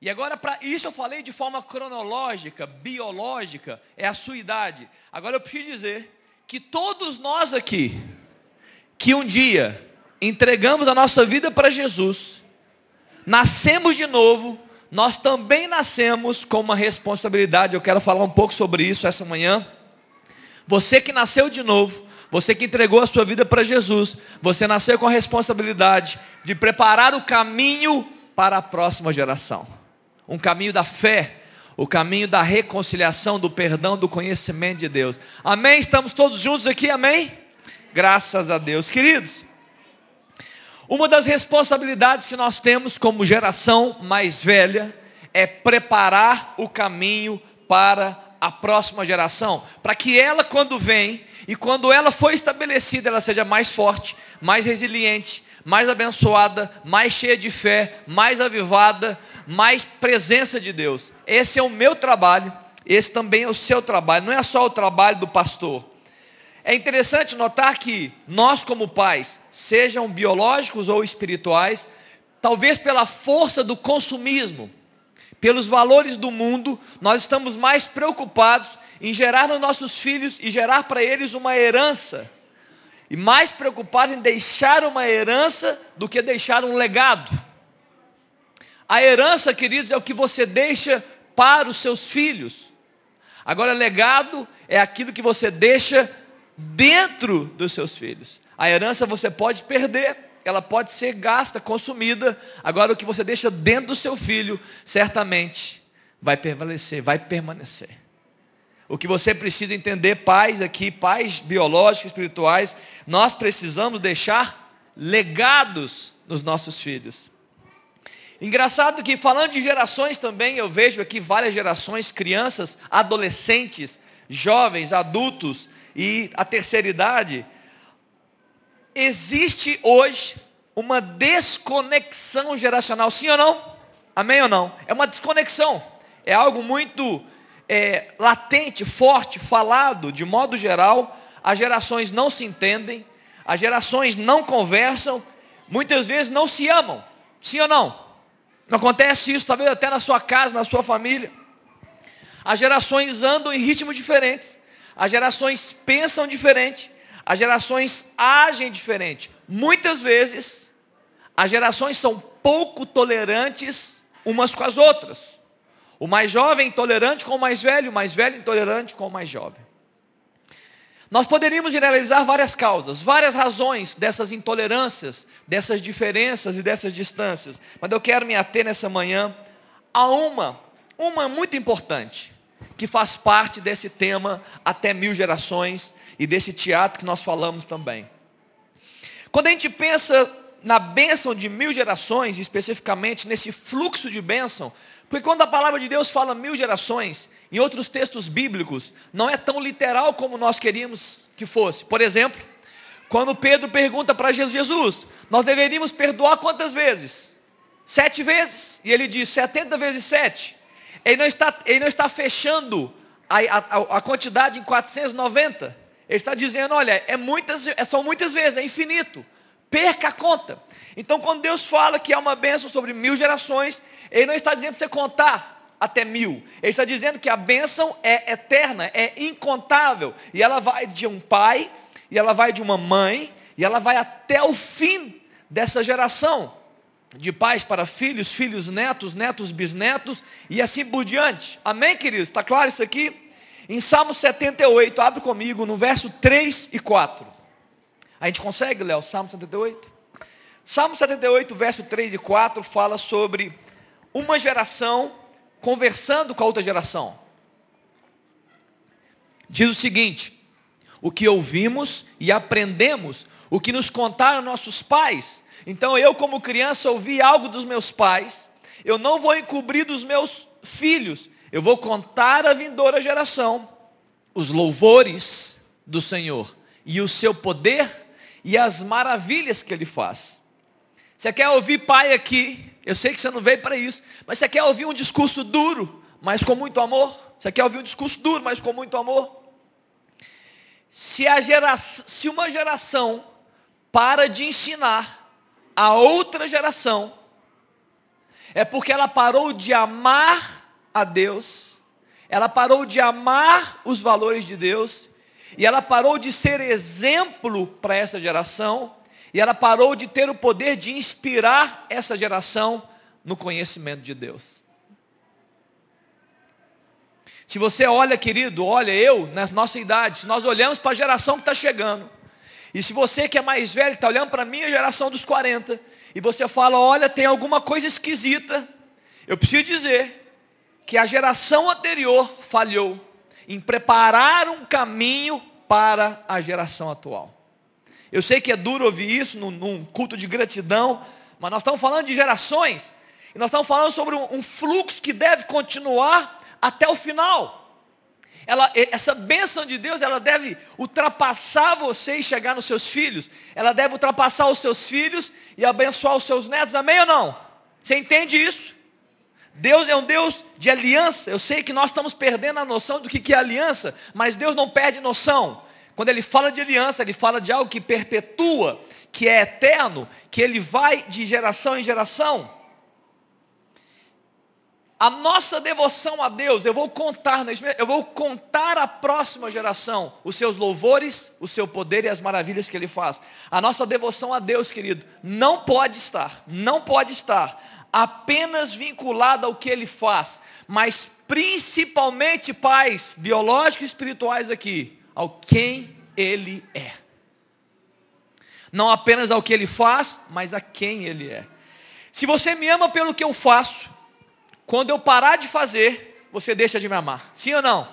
E agora, para isso eu falei de forma cronológica, biológica, é a sua idade. Agora eu preciso dizer que todos nós aqui, que um dia entregamos a nossa vida para Jesus, nascemos de novo, nós também nascemos com uma responsabilidade. Eu quero falar um pouco sobre isso essa manhã. Você que nasceu de novo, você que entregou a sua vida para Jesus, você nasceu com a responsabilidade de preparar o caminho para a próxima geração. Um caminho da fé, o caminho da reconciliação, do perdão, do conhecimento de Deus. Amém? Estamos todos juntos aqui, amém? Graças a Deus. Queridos, uma das responsabilidades que nós temos como geração mais velha é preparar o caminho para a próxima geração, para que ela, quando vem, e quando ela for estabelecida, ela seja mais forte, mais resiliente, mais abençoada, mais cheia de fé, mais avivada, mais presença de Deus. Esse é o meu trabalho, esse também é o seu trabalho, não é só o trabalho do pastor. É interessante notar que nós, como pais, sejam biológicos ou espirituais, talvez pela força do consumismo, pelos valores do mundo, nós estamos mais preocupados em gerar nos nossos filhos e gerar para eles uma herança. E mais preocupado em deixar uma herança do que deixar um legado. A herança, queridos, é o que você deixa para os seus filhos. Agora, legado é aquilo que você deixa dentro dos seus filhos. A herança você pode perder, ela pode ser gasta, consumida. Agora, o que você deixa dentro do seu filho, certamente vai prevalecer, vai permanecer. O que você precisa entender, pais aqui, pais biológicos, espirituais, nós precisamos deixar legados nos nossos filhos. Engraçado que falando de gerações também, eu vejo aqui várias gerações, crianças, adolescentes, jovens, adultos e a terceira idade. Existe hoje uma desconexão geracional, sim ou não? Amém ou não? É uma desconexão. É algo muito é, latente, forte, falado, de modo geral, as gerações não se entendem, as gerações não conversam, muitas vezes não se amam. Sim ou não? Não acontece isso, talvez até na sua casa, na sua família. As gerações andam em ritmos diferentes, as gerações pensam diferente, as gerações agem diferente. Muitas vezes, as gerações são pouco tolerantes umas com as outras. O mais jovem intolerante com o mais velho, o mais velho intolerante com o mais jovem. Nós poderíamos generalizar várias causas, várias razões dessas intolerâncias, dessas diferenças e dessas distâncias. Mas eu quero me ater nessa manhã a uma, uma muito importante, que faz parte desse tema até mil gerações e desse teatro que nós falamos também. Quando a gente pensa na bênção de mil gerações, especificamente nesse fluxo de bênção, porque quando a palavra de Deus fala mil gerações, em outros textos bíblicos, não é tão literal como nós queríamos que fosse. Por exemplo, quando Pedro pergunta para Jesus, Jesus, nós deveríamos perdoar quantas vezes? Sete vezes. E ele diz, setenta vezes sete. Ele não está, ele não está fechando a, a, a quantidade em 490. Ele está dizendo, olha, é muitas, é, são muitas vezes, é infinito. Perca a conta. Então, quando Deus fala que há uma bênção sobre mil gerações, ele não está dizendo para você contar até mil. Ele está dizendo que a bênção é eterna, é incontável. E ela vai de um pai, e ela vai de uma mãe, e ela vai até o fim dessa geração. De pais para filhos, filhos netos, netos bisnetos, e assim por diante. Amém, queridos? Está claro isso aqui? Em Salmo 78, abre comigo no verso 3 e 4. A gente consegue, Léo, Salmo 78? Salmo 78, verso 3 e 4 fala sobre uma geração conversando com a outra geração. Diz o seguinte: o que ouvimos e aprendemos, o que nos contaram nossos pais. Então eu, como criança, ouvi algo dos meus pais, eu não vou encobrir dos meus filhos, eu vou contar à vindoura geração os louvores do Senhor e o seu poder e as maravilhas que ele faz. Você quer ouvir pai aqui? Eu sei que você não veio para isso, mas você quer ouvir um discurso duro, mas com muito amor? Você quer ouvir um discurso duro, mas com muito amor? Se, a se uma geração para de ensinar a outra geração, é porque ela parou de amar a Deus, ela parou de amar os valores de Deus, e ela parou de ser exemplo para essa geração, e ela parou de ter o poder de inspirar essa geração no conhecimento de Deus. Se você olha, querido, olha eu, na nossa idade, nós olhamos para a geração que está chegando, e se você que é mais velho está olhando para a minha geração dos 40, e você fala, olha, tem alguma coisa esquisita, eu preciso dizer que a geração anterior falhou em preparar um caminho para a geração atual. Eu sei que é duro ouvir isso num, num culto de gratidão, mas nós estamos falando de gerações, e nós estamos falando sobre um, um fluxo que deve continuar até o final. Ela, essa bênção de Deus, ela deve ultrapassar você e chegar nos seus filhos. Ela deve ultrapassar os seus filhos e abençoar os seus netos. Amém ou não? Você entende isso? Deus é um Deus de aliança. Eu sei que nós estamos perdendo a noção do que é aliança, mas Deus não perde noção. Quando Ele fala de aliança, Ele fala de algo que perpetua, que é eterno, que Ele vai de geração em geração. A nossa devoção a Deus, eu vou contar, eu vou contar à próxima geração os seus louvores, o seu poder e as maravilhas que Ele faz. A nossa devoção a Deus, querido, não pode estar, não pode estar apenas vinculada ao que Ele faz, mas principalmente, pais biológicos e espirituais aqui, ao quem Ele é. Não apenas ao que Ele faz, mas a quem Ele é. Se você me ama pelo que eu faço, quando eu parar de fazer, você deixa de me amar. Sim ou não?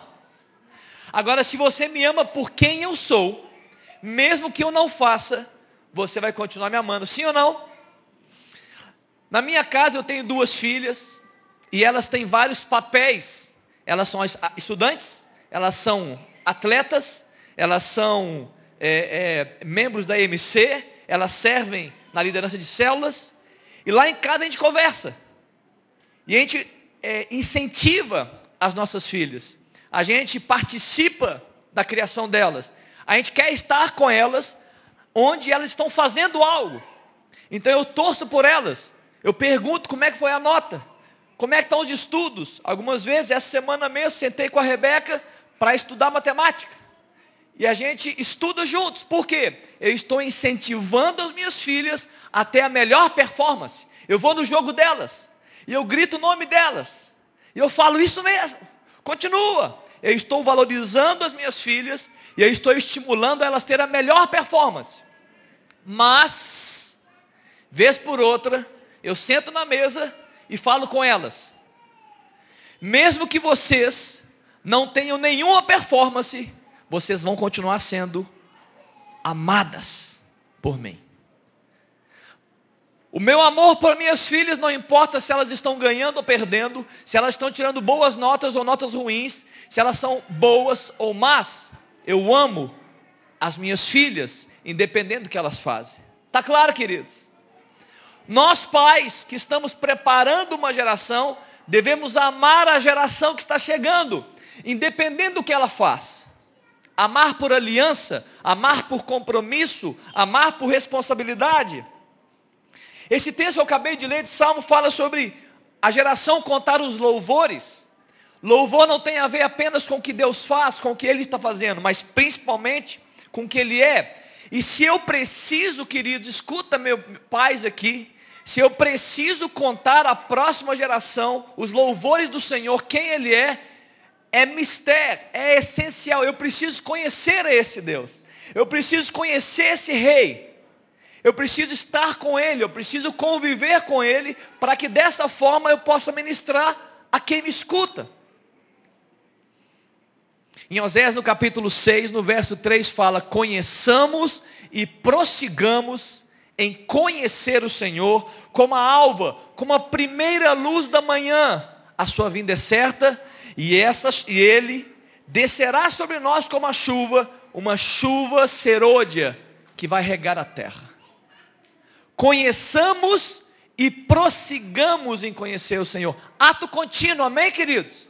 Agora, se você me ama por quem eu sou, mesmo que eu não faça, você vai continuar me amando. Sim ou não? Na minha casa eu tenho duas filhas e elas têm vários papéis. Elas são estudantes, elas são atletas, elas são é, é, membros da EMC, elas servem na liderança de células. E lá em casa a gente conversa. E a gente é, incentiva as nossas filhas. A gente participa da criação delas. A gente quer estar com elas onde elas estão fazendo algo. Então eu torço por elas. Eu pergunto como é que foi a nota. Como é que estão os estudos? Algumas vezes, essa semana mesmo, sentei com a Rebeca para estudar matemática. E a gente estuda juntos. Por quê? Eu estou incentivando as minhas filhas a ter a melhor performance. Eu vou no jogo delas. E eu grito o nome delas. E eu falo isso mesmo. Continua. Eu estou valorizando as minhas filhas e eu estou estimulando elas a ter a melhor performance. Mas, vez por outra, eu sento na mesa e falo com elas. Mesmo que vocês não tenham nenhuma performance, vocês vão continuar sendo amadas por mim. O meu amor por minhas filhas não importa se elas estão ganhando ou perdendo, se elas estão tirando boas notas ou notas ruins, se elas são boas ou más. Eu amo as minhas filhas, independente do que elas fazem. Tá claro, queridos? Nós pais que estamos preparando uma geração, devemos amar a geração que está chegando, independente do que ela faz. Amar por aliança, amar por compromisso, amar por responsabilidade. Esse texto que eu acabei de ler de Salmo fala sobre a geração contar os louvores. Louvor não tem a ver apenas com o que Deus faz, com o que Ele está fazendo, mas principalmente com o que Ele é. E se eu preciso, queridos, escuta meu pais aqui, se eu preciso contar à próxima geração os louvores do Senhor, quem Ele é, é mistério, é essencial. Eu preciso conhecer esse Deus. Eu preciso conhecer esse rei. Eu preciso estar com Ele, eu preciso conviver com Ele, para que dessa forma eu possa ministrar a quem me escuta. Em Osés, no capítulo 6, no verso 3, fala: Conheçamos e prossigamos em conhecer o Senhor, como a alva, como a primeira luz da manhã. A sua vinda é certa, e, essas, e Ele descerá sobre nós como a chuva, uma chuva serôdia, que vai regar a terra conheçamos e prossigamos em conhecer o Senhor. Ato contínuo, amém, queridos?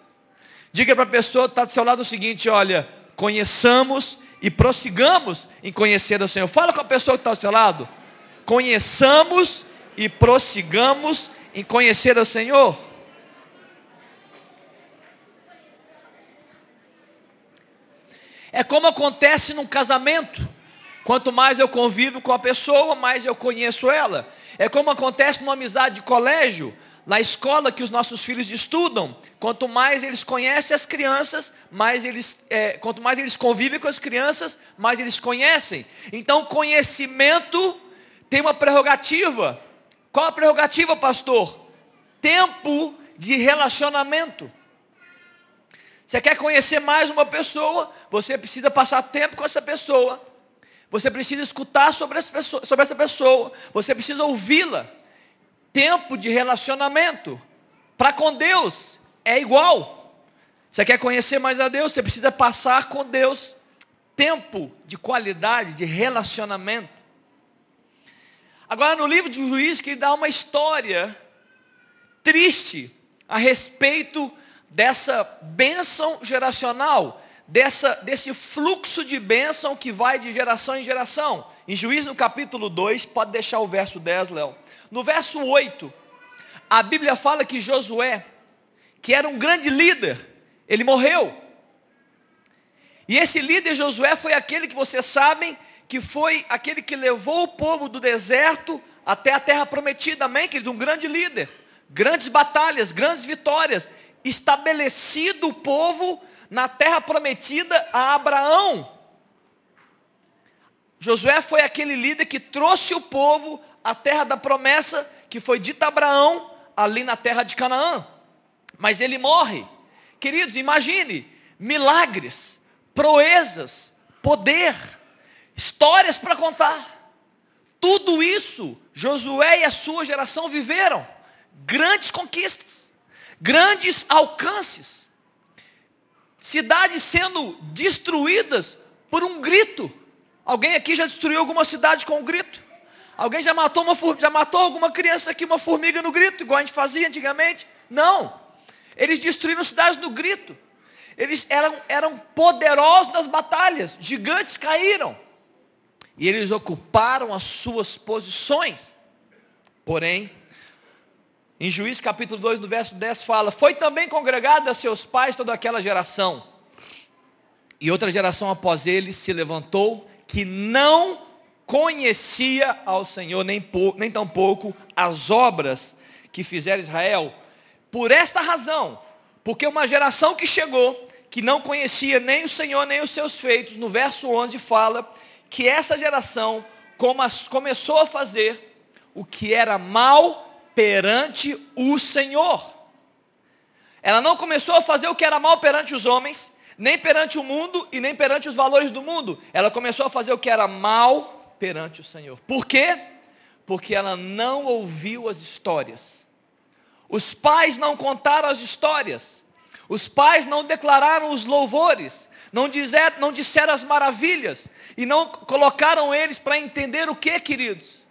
Diga para a pessoa que está do seu lado o seguinte: olha, conheçamos e prossigamos em conhecer o Senhor. Fala com a pessoa que está ao seu lado. Conheçamos e prossigamos em conhecer o Senhor? É como acontece num casamento. Quanto mais eu convivo com a pessoa, mais eu conheço ela. É como acontece numa amizade de colégio, na escola que os nossos filhos estudam. Quanto mais eles conhecem as crianças, mais eles, é, quanto mais eles convivem com as crianças, mais eles conhecem. Então, conhecimento tem uma prerrogativa. Qual a prerrogativa, pastor? Tempo de relacionamento. Você quer conhecer mais uma pessoa, você precisa passar tempo com essa pessoa. Você precisa escutar sobre essa pessoa. Você precisa ouvi-la. Tempo de relacionamento. Para com Deus é igual. Você quer conhecer mais a Deus, você precisa passar com Deus tempo de qualidade, de relacionamento. Agora no livro de Juiz que ele dá uma história triste a respeito dessa bênção geracional, dessa, desse fluxo de bênção que vai de geração em geração. Em Juízo no capítulo 2, pode deixar o verso 10, Léo. No verso 8, a Bíblia fala que Josué, que era um grande líder, ele morreu. E esse líder Josué foi aquele que vocês sabem que foi aquele que levou o povo do deserto até a terra prometida, amém, querido? Um grande líder, grandes batalhas, grandes vitórias estabelecido o povo na terra prometida a Abraão. Josué foi aquele líder que trouxe o povo à terra da promessa que foi dita a Abraão, ali na terra de Canaã. Mas ele morre. Queridos, imagine milagres, proezas, poder, histórias para contar. Tudo isso Josué e a sua geração viveram. Grandes conquistas grandes alcances, cidades sendo destruídas por um grito. Alguém aqui já destruiu alguma cidade com um grito? Alguém já matou, uma, já matou alguma criança aqui, uma formiga no grito, igual a gente fazia antigamente? Não. Eles destruíram cidades no grito. Eles eram, eram poderosos nas batalhas. Gigantes caíram. E eles ocuparam as suas posições. Porém, em Juízes capítulo 2, no verso 10 fala, foi também congregada a seus pais toda aquela geração. E outra geração após ele se levantou, que não conhecia ao Senhor, nem, nem tampouco as obras que fizera Israel. Por esta razão, porque uma geração que chegou, que não conhecia nem o Senhor, nem os seus feitos, no verso 11 fala, que essa geração começou a fazer o que era mal perante o Senhor. Ela não começou a fazer o que era mal perante os homens, nem perante o mundo e nem perante os valores do mundo. Ela começou a fazer o que era mal perante o Senhor. Por quê? Porque ela não ouviu as histórias. Os pais não contaram as histórias. Os pais não declararam os louvores. Não, dizer, não disseram as maravilhas. E não colocaram eles para entender o que, queridos?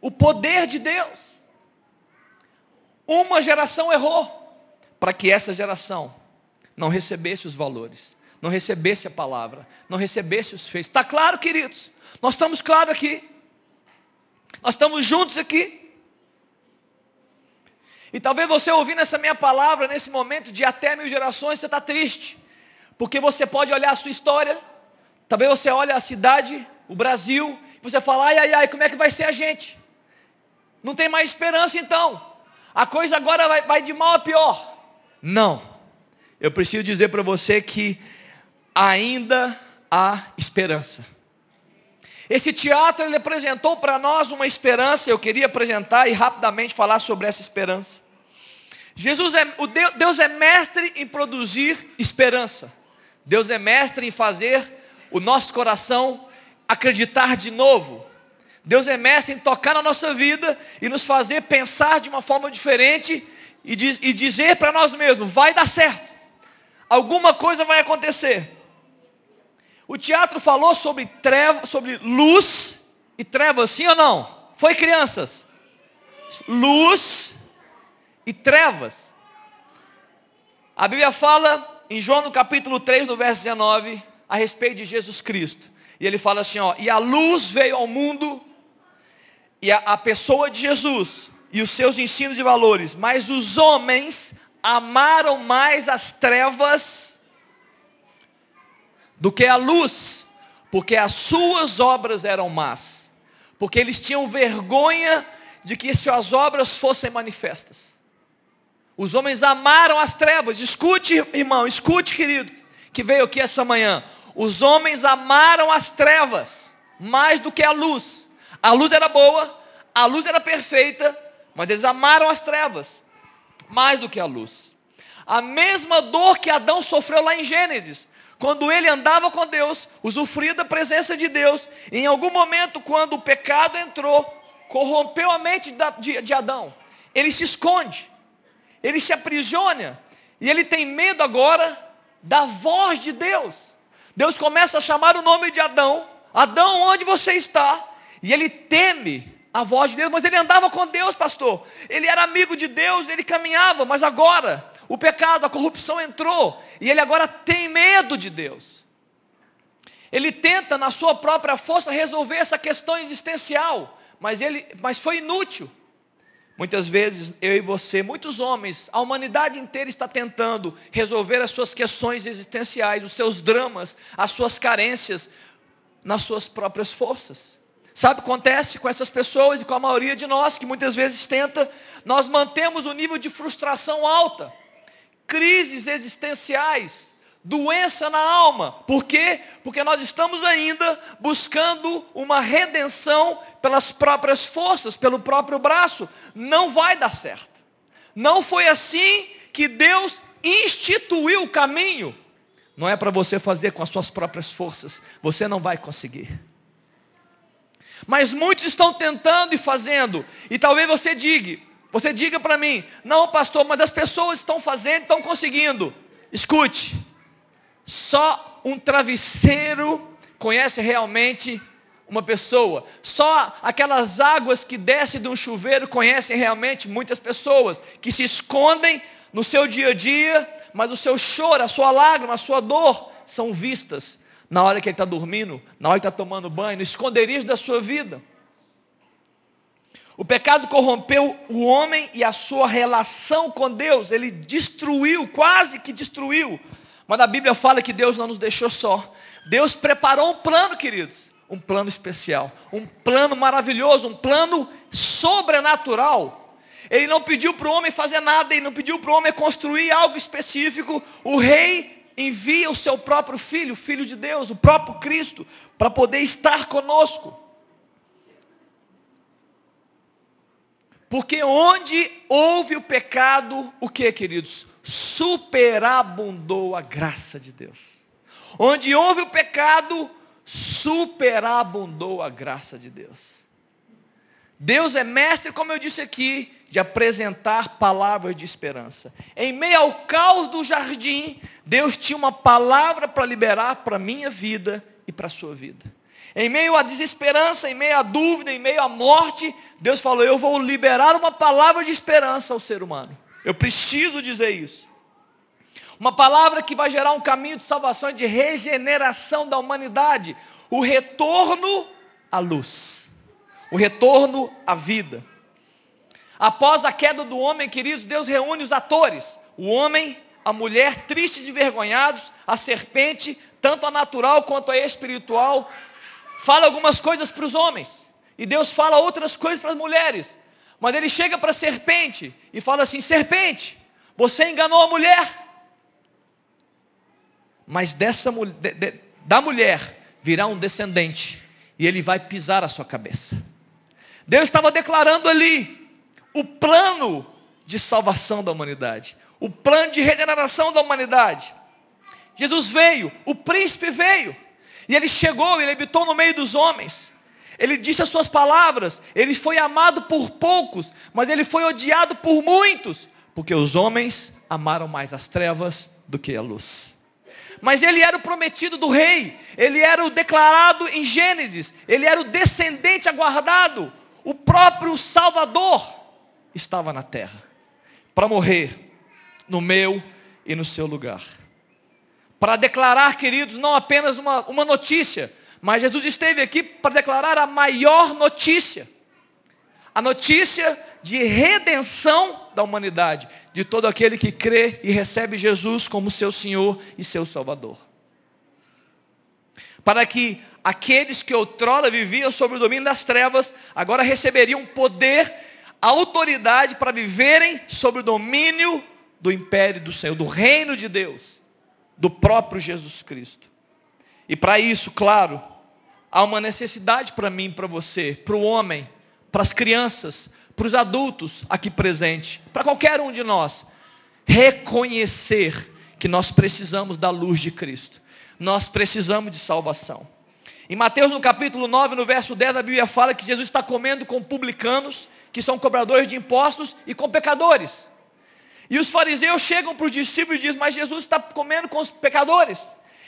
O poder de Deus. Uma geração errou para que essa geração não recebesse os valores, não recebesse a palavra, não recebesse os feitos. Está claro, queridos? Nós estamos claros aqui. Nós estamos juntos aqui. E talvez você ouvindo essa minha palavra nesse momento de até mil gerações, você está triste. Porque você pode olhar a sua história, talvez você olhe a cidade, o Brasil, e você fala, ai, ai, ai, como é que vai ser a gente? Não tem mais esperança então a coisa agora vai, vai de mal a pior. Não. Eu preciso dizer para você que ainda há esperança. Esse teatro ele apresentou para nós uma esperança, eu queria apresentar e rapidamente falar sobre essa esperança. Jesus é, o Deus, Deus é mestre em produzir esperança. Deus é mestre em fazer o nosso coração acreditar de novo. Deus é mestre em tocar na nossa vida e nos fazer pensar de uma forma diferente e, diz, e dizer para nós mesmos: vai dar certo, alguma coisa vai acontecer. O teatro falou sobre treva, sobre luz e trevas, sim ou não? Foi crianças? Luz e trevas. A Bíblia fala em João no capítulo 3, no verso 19, a respeito de Jesus Cristo. E ele fala assim, ó, e a luz veio ao mundo, e a, a pessoa de Jesus e os seus ensinos e valores, mas os homens amaram mais as trevas do que a luz, porque as suas obras eram más, porque eles tinham vergonha de que suas obras fossem manifestas. Os homens amaram as trevas. Escute, irmão, escute, querido, que veio aqui essa manhã. Os homens amaram as trevas mais do que a luz. A luz era boa, a luz era perfeita, mas eles amaram as trevas mais do que a luz. A mesma dor que Adão sofreu lá em Gênesis, quando ele andava com Deus, usufruía da presença de Deus, em algum momento, quando o pecado entrou, corrompeu a mente de, de Adão, ele se esconde, ele se aprisiona, e ele tem medo agora da voz de Deus. Deus começa a chamar o nome de Adão, Adão, onde você está? E ele teme a voz de Deus, mas ele andava com Deus, pastor. Ele era amigo de Deus, ele caminhava, mas agora o pecado, a corrupção entrou e ele agora tem medo de Deus. Ele tenta na sua própria força resolver essa questão existencial, mas ele, mas foi inútil. Muitas vezes eu e você, muitos homens, a humanidade inteira está tentando resolver as suas questões existenciais, os seus dramas, as suas carências nas suas próprias forças. Sabe o que acontece com essas pessoas e com a maioria de nós que muitas vezes tenta? Nós mantemos o nível de frustração alta, crises existenciais, doença na alma. Por quê? Porque nós estamos ainda buscando uma redenção pelas próprias forças, pelo próprio braço. Não vai dar certo. Não foi assim que Deus instituiu o caminho. Não é para você fazer com as suas próprias forças. Você não vai conseguir. Mas muitos estão tentando e fazendo. E talvez você diga, você diga para mim, não pastor, mas as pessoas estão fazendo, estão conseguindo. Escute, só um travesseiro conhece realmente uma pessoa. Só aquelas águas que descem de um chuveiro conhecem realmente muitas pessoas que se escondem no seu dia a dia, mas o seu choro, a sua lágrima, a sua dor são vistas na hora que ele está dormindo, na hora que está tomando banho, no esconderijo da sua vida. O pecado corrompeu o homem e a sua relação com Deus, ele destruiu, quase que destruiu. Mas a Bíblia fala que Deus não nos deixou só. Deus preparou um plano, queridos, um plano especial, um plano maravilhoso, um plano sobrenatural. Ele não pediu para o homem fazer nada, ele não pediu para o homem construir algo específico. O rei envia o seu próprio filho, o filho de Deus, o próprio Cristo, para poder estar conosco. Porque onde houve o pecado, o que, queridos? Superabundou a graça de Deus. Onde houve o pecado, superabundou a graça de Deus. Deus é mestre, como eu disse aqui, de apresentar palavras de esperança. Em meio ao caos do jardim, Deus tinha uma palavra para liberar para a minha vida e para a sua vida. Em meio à desesperança, em meio à dúvida, em meio à morte, Deus falou: Eu vou liberar uma palavra de esperança ao ser humano. Eu preciso dizer isso. Uma palavra que vai gerar um caminho de salvação e de regeneração da humanidade. O retorno à luz. O retorno à vida. Após a queda do homem, queridos, Deus reúne os atores. O homem, a mulher, tristes e envergonhados, a serpente, tanto a natural quanto a espiritual, fala algumas coisas para os homens. E Deus fala outras coisas para as mulheres. Mas ele chega para a serpente e fala assim: serpente, você enganou a mulher. Mas dessa de, de, da mulher virá um descendente e ele vai pisar a sua cabeça. Deus estava declarando ali o plano de salvação da humanidade, o plano de regeneração da humanidade. Jesus veio, o príncipe veio, e ele chegou, ele habitou no meio dos homens. Ele disse as suas palavras, ele foi amado por poucos, mas ele foi odiado por muitos, porque os homens amaram mais as trevas do que a luz. Mas ele era o prometido do rei, ele era o declarado em Gênesis, ele era o descendente aguardado, o próprio Salvador estava na terra para morrer no meu e no seu lugar. Para declarar, queridos, não apenas uma, uma notícia, mas Jesus esteve aqui para declarar a maior notícia. A notícia de redenção da humanidade, de todo aquele que crê e recebe Jesus como seu Senhor e seu Salvador. Para que aqueles que outrora viviam sob o domínio das trevas, agora receberiam poder, autoridade para viverem sob o domínio do império do Senhor, do reino de Deus, do próprio Jesus Cristo. E para isso, claro, há uma necessidade para mim, para você, para o homem, para as crianças, para os adultos aqui presentes, para qualquer um de nós, reconhecer que nós precisamos da luz de Cristo. Nós precisamos de salvação. Em Mateus no capítulo 9, no verso 10, a Bíblia fala que Jesus está comendo com publicanos, que são cobradores de impostos, e com pecadores. E os fariseus chegam para os discípulos e dizem, mas Jesus está comendo com os pecadores.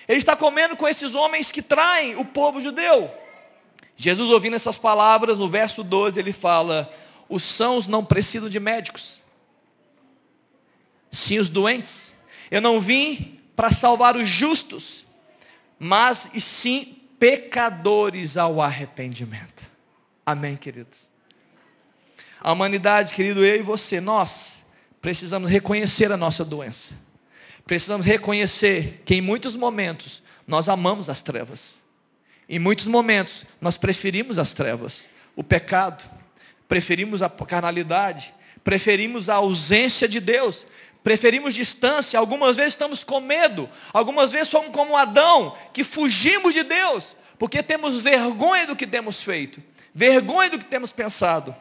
Ele está comendo com esses homens que traem o povo judeu. Jesus ouvindo essas palavras, no verso 12, ele fala, os sãos não precisam de médicos, sim os doentes. Eu não vim para salvar os justos, mas e sim pecadores ao arrependimento. Amém, queridos? A humanidade, querido, eu e você, nós precisamos reconhecer a nossa doença. Precisamos reconhecer que em muitos momentos nós amamos as trevas. Em muitos momentos nós preferimos as trevas, o pecado, preferimos a carnalidade, preferimos a ausência de Deus, preferimos distância, algumas vezes estamos com medo, algumas vezes somos como Adão, que fugimos de Deus, porque temos vergonha do que temos feito, vergonha do que temos pensado.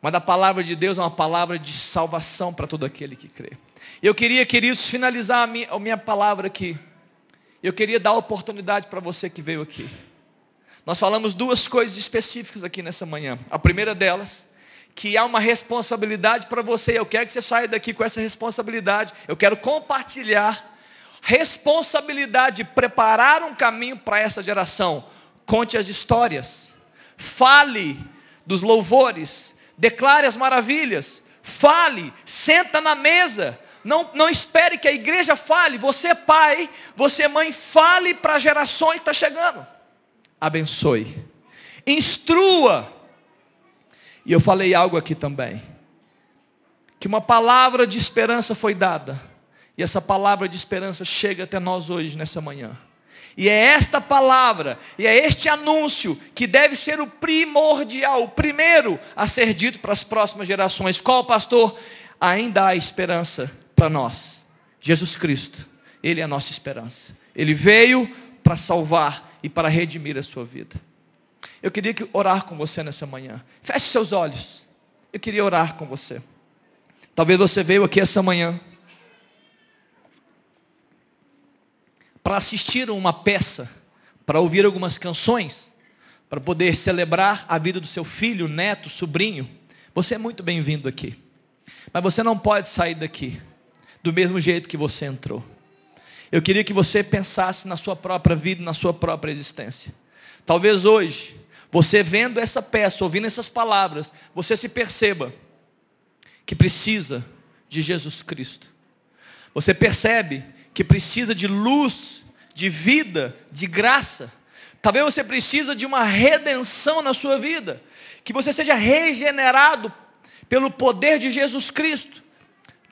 Mas a palavra de Deus é uma palavra de salvação para todo aquele que crê. Eu queria, queridos, finalizar a minha, a minha palavra aqui. Eu queria dar oportunidade para você que veio aqui. Nós falamos duas coisas específicas aqui nessa manhã. A primeira delas que há uma responsabilidade para você. Eu quero que você saia daqui com essa responsabilidade. Eu quero compartilhar responsabilidade de preparar um caminho para essa geração. Conte as histórias. Fale dos louvores. Declare as maravilhas. Fale, senta na mesa. Não, não espere que a igreja fale. Você, pai, você, mãe, fale para a geração que está chegando. Abençoe. Instrua e eu falei algo aqui também. Que uma palavra de esperança foi dada. E essa palavra de esperança chega até nós hoje, nessa manhã. E é esta palavra, e é este anúncio que deve ser o primordial, o primeiro a ser dito para as próximas gerações. Qual pastor? Ainda há esperança para nós. Jesus Cristo, Ele é a nossa esperança. Ele veio para salvar e para redimir a sua vida. Eu queria orar com você nessa manhã. Feche seus olhos. Eu queria orar com você. Talvez você veio aqui essa manhã para assistir uma peça, para ouvir algumas canções, para poder celebrar a vida do seu filho, neto, sobrinho. Você é muito bem-vindo aqui. Mas você não pode sair daqui do mesmo jeito que você entrou. Eu queria que você pensasse na sua própria vida, na sua própria existência. Talvez hoje você vendo essa peça, ouvindo essas palavras, você se perceba que precisa de Jesus Cristo. Você percebe que precisa de luz, de vida, de graça. Talvez você precisa de uma redenção na sua vida, que você seja regenerado pelo poder de Jesus Cristo.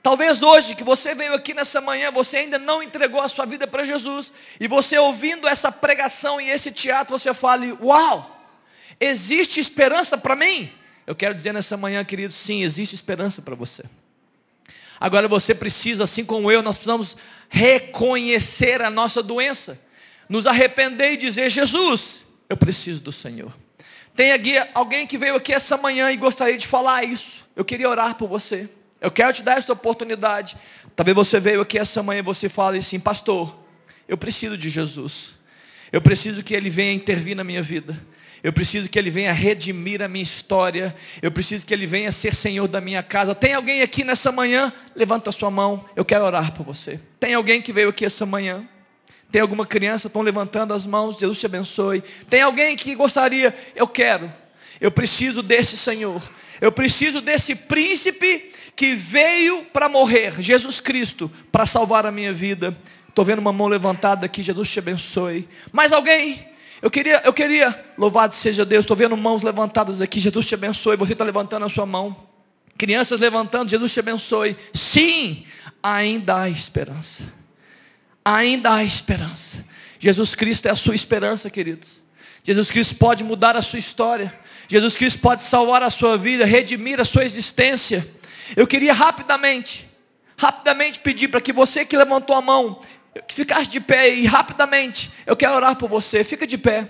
Talvez hoje que você veio aqui nessa manhã, você ainda não entregou a sua vida para Jesus, e você ouvindo essa pregação e esse teatro, você fale: "Uau! Existe esperança para mim? Eu quero dizer nessa manhã, querido, sim, existe esperança para você. Agora você precisa, assim como eu, nós precisamos reconhecer a nossa doença, nos arrepender e dizer: Jesus, eu preciso do Senhor. Tem aqui alguém que veio aqui essa manhã e gostaria de falar isso. Eu queria orar por você. Eu quero te dar esta oportunidade. Talvez você veio aqui essa manhã e você fale assim, pastor, eu preciso de Jesus. Eu preciso que Ele venha intervir na minha vida. Eu preciso que Ele venha redimir a minha história. Eu preciso que Ele venha ser Senhor da minha casa. Tem alguém aqui nessa manhã? Levanta a sua mão. Eu quero orar por você. Tem alguém que veio aqui essa manhã? Tem alguma criança? Estão levantando as mãos. Jesus te abençoe. Tem alguém que gostaria? Eu quero. Eu preciso desse Senhor. Eu preciso desse príncipe que veio para morrer. Jesus Cristo. Para salvar a minha vida. Estou vendo uma mão levantada aqui. Jesus te abençoe. Mais alguém? Eu queria, eu queria, louvado seja Deus, estou vendo mãos levantadas aqui, Jesus te abençoe, você está levantando a sua mão. Crianças levantando, Jesus te abençoe. Sim, ainda há esperança. Ainda há esperança. Jesus Cristo é a sua esperança, queridos. Jesus Cristo pode mudar a sua história. Jesus Cristo pode salvar a sua vida, redimir a sua existência. Eu queria rapidamente, rapidamente pedir para que você que levantou a mão, que ficasse de pé e rapidamente, eu quero orar por você. Fica de pé.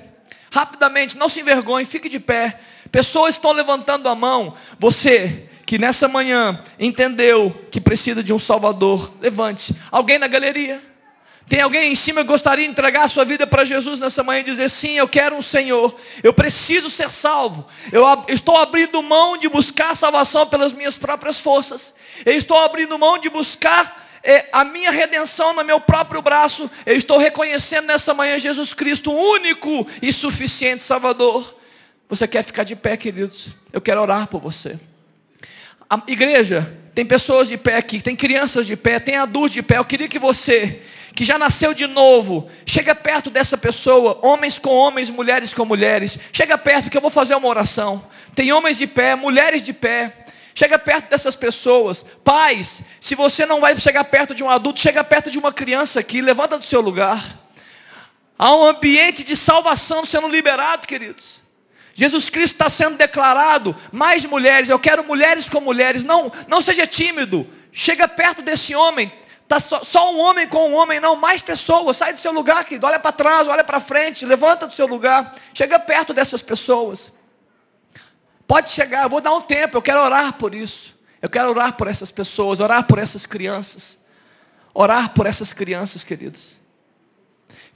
Rapidamente, não se envergonhe, fique de pé. Pessoas estão levantando a mão. Você que nessa manhã entendeu que precisa de um Salvador, levante-se. Alguém na galeria? Tem alguém em cima que gostaria de entregar a sua vida para Jesus nessa manhã e dizer: Sim, eu quero um Senhor, eu preciso ser salvo. Eu estou abrindo mão de buscar salvação pelas minhas próprias forças. Eu estou abrindo mão de buscar é, a minha redenção no meu próprio braço. Eu estou reconhecendo nessa manhã Jesus Cristo, único e suficiente Salvador. Você quer ficar de pé, queridos? Eu quero orar por você. A igreja, tem pessoas de pé aqui, tem crianças de pé, tem adultos de pé. Eu queria que você que já nasceu de novo, chega perto dessa pessoa, homens com homens, mulheres com mulheres, chega perto que eu vou fazer uma oração. Tem homens de pé, mulheres de pé. Chega perto dessas pessoas. Pais, se você não vai chegar perto de um adulto, chega perto de uma criança aqui, levanta do seu lugar. Há um ambiente de salvação sendo liberado, queridos. Jesus Cristo está sendo declarado, mais mulheres, eu quero mulheres com mulheres, não, não seja tímido, chega perto desse homem, Está só, só, um homem com um homem, não, mais pessoas. Sai do seu lugar, querido. Olha para trás, olha para frente, levanta do seu lugar. Chega perto dessas pessoas. Pode chegar, eu vou dar um tempo, eu quero orar por isso. Eu quero orar por essas pessoas, orar por essas crianças. Orar por essas crianças, queridos.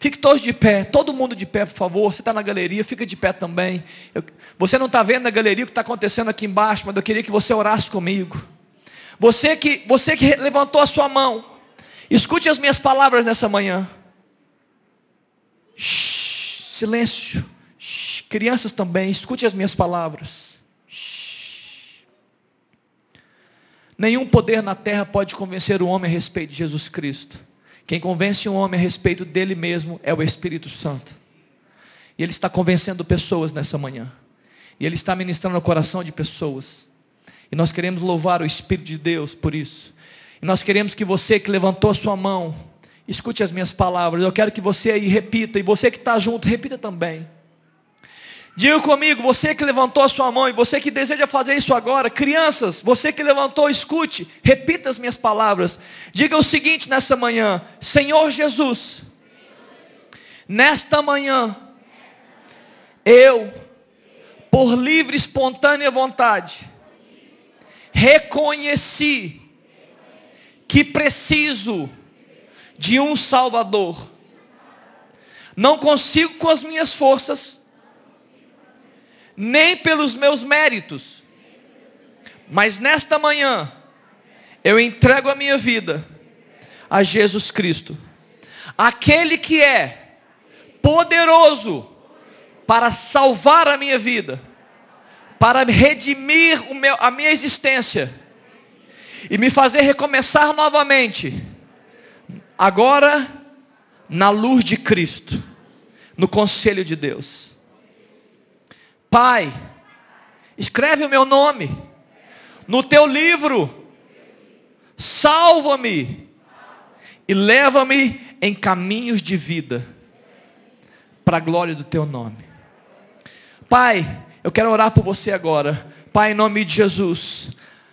Fique todos de pé, todo mundo de pé, por favor. Você está na galeria, fica de pé também. Eu, você não está vendo na galeria o que está acontecendo aqui embaixo, mas eu queria que você orasse comigo. Você que, você que levantou a sua mão, Escute as minhas palavras nessa manhã. Shhh, silêncio. Shhh, crianças também, escute as minhas palavras. Shhh. Nenhum poder na terra pode convencer o homem a respeito de Jesus Cristo. Quem convence um homem a respeito dele mesmo é o Espírito Santo. E ele está convencendo pessoas nessa manhã. E ele está ministrando no coração de pessoas. E nós queremos louvar o Espírito de Deus por isso. E nós queremos que você que levantou a sua mão, escute as minhas palavras. Eu quero que você aí repita, e você que está junto, repita também. Diga comigo, você que levantou a sua mão e você que deseja fazer isso agora, crianças, você que levantou, escute, repita as minhas palavras. Diga o seguinte nessa manhã: Senhor Jesus, nesta manhã, eu, por livre e espontânea vontade, reconheci que preciso de um Salvador. Não consigo com as minhas forças, nem pelos meus méritos, mas nesta manhã, eu entrego a minha vida a Jesus Cristo, aquele que é poderoso para salvar a minha vida, para redimir meu, a minha existência e me fazer recomeçar novamente, agora na luz de Cristo, no conselho de Deus. Pai, escreve o meu nome no teu livro, salva-me e leva-me em caminhos de vida, para a glória do teu nome. Pai, eu quero orar por você agora. Pai, em nome de Jesus.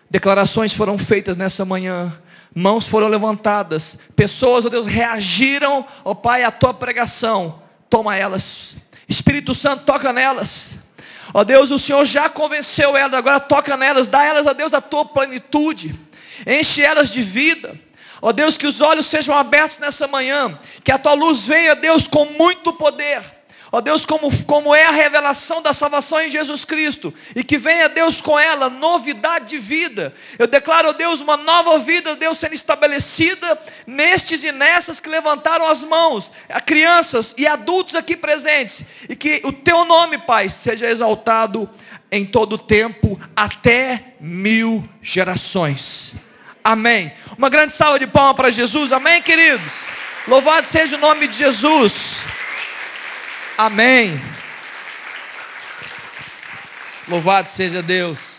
Declarações foram feitas nessa manhã. Mãos foram levantadas. Pessoas, ó oh Deus, reagiram, ó oh Pai, à tua pregação. Toma elas. Espírito Santo, toca nelas. Ó Deus, o Senhor já convenceu elas, agora toca nelas, dá elas a Deus a tua plenitude. Enche elas de vida. Ó Deus, que os olhos sejam abertos nessa manhã. Que a tua luz venha, Deus, com muito poder Ó Deus, como, como é a revelação da salvação em Jesus Cristo. E que venha, Deus, com ela novidade de vida. Eu declaro, ó Deus, uma nova vida, Deus, sendo estabelecida nestes e nessas que levantaram as mãos. A crianças e adultos aqui presentes. E que o teu nome, Pai, seja exaltado em todo o tempo, até mil gerações. Amém. Uma grande salva de palmas para Jesus. Amém, queridos. Louvado seja o nome de Jesus. Amém. Louvado seja Deus.